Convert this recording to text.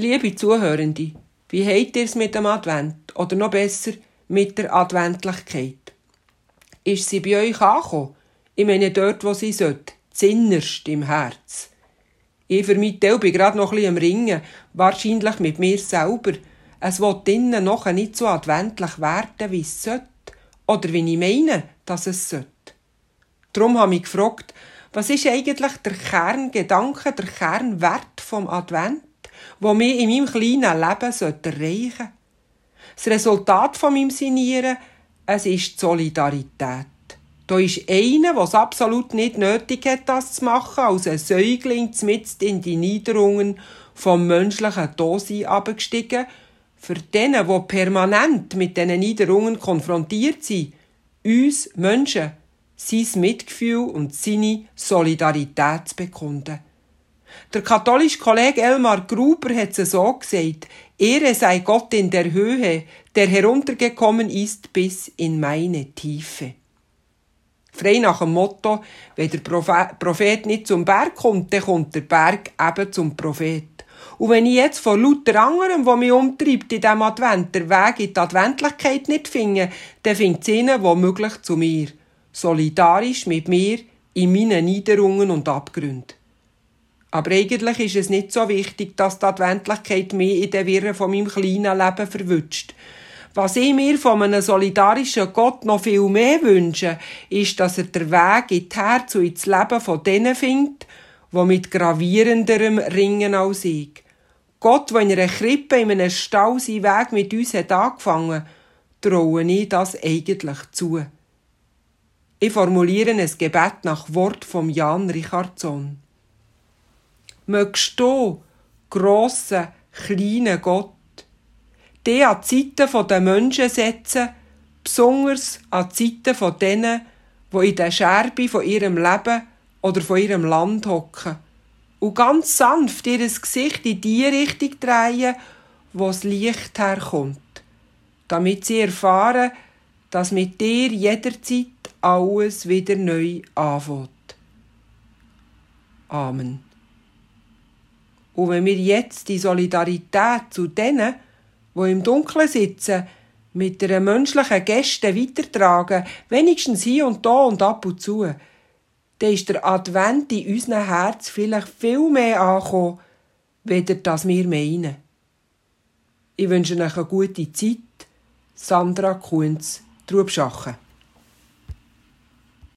Liebe Zuhörende, wie habt ihr es mit dem Advent? Oder noch besser, mit der Adventlichkeit? Ist sie bei euch angekommen? Ich meine dort, wo sie sollte, zinnerst im Herz. Ich für mich Teil bin gerade noch ein bisschen am Ringen, wahrscheinlich mit mir selber. Es will drinnen noch nicht so adventlich werden, wie es sollte. Oder wie ich meine, dass es sollte. Darum habe ich gefragt, was ist eigentlich der Kerngedanke, der Kernwert vom Advent? Wo mir in meinem kleinen Leben erreichen sollte. Das Resultat von meinem Sinieren, es ist die Solidarität. Da ist einer, der es absolut nicht nötig hat, das zu machen, als ein Säugling mitten in die Niederungen vom menschlichen Dasein abgestiegen, für denen, die permanent mit diesen Niederungen konfrontiert sind, uns Menschen, sein Mitgefühl und seine Solidarität zu bekunden. Der katholische Kollege Elmar Gruber hat es so gesagt, Ehre sei Gott in der Höhe, der heruntergekommen ist bis in meine Tiefe. Frei nach dem Motto, wenn der Prophet nicht zum Berg kommt, dann kommt der Berg eben zum Prophet. Und wenn ich jetzt von lauter anderem, wo mich umtreibt in diesem Advent, der Weg in die Adventlichkeit nicht finde, dann findet es ihnen womöglich zu mir. Solidarisch mit mir in meinen Niederungen und Abgründen. Aber eigentlich ist es nicht so wichtig, dass die Adventlichkeit mich in den Wirren von meinem kleinen Leben verwünscht. Was ich mir von einem solidarischen Gott noch viel mehr wünsche, ist, dass er den Weg in die Herz und ins Leben von denen findet, die mit gravierenderem ringen als ich. Gott, der in einer Krippe in einem Stall seinen Weg mit uns hat angefangen, traue ich das eigentlich zu. Ich formuliere ein Gebet nach Wort vom Jan Richardson mögst du, grossen, kleinen Gott, die an die Seite der Menschen setzen, besonders an die Seite von denen, die in der Scherbe von ihrem Leben oder von ihrem Land hocken und ganz sanft ihr Gesicht in die Richtung drehen, wo das Licht herkommt, damit sie erfahren, dass mit dir jederzeit alles wieder neu anfängt. Amen. Und wenn wir jetzt die Solidarität zu denen, wo im Dunkeln sitzen, mit einer menschlichen Geste weitertragen, wenigstens hier und da und ab und zu, dann ist der Advent in unserem Herz vielleicht viel mehr angekommen, weder das wir meinen. Ich wünsche euch eine gute Zeit. Sandra Kunz, Trubschachen.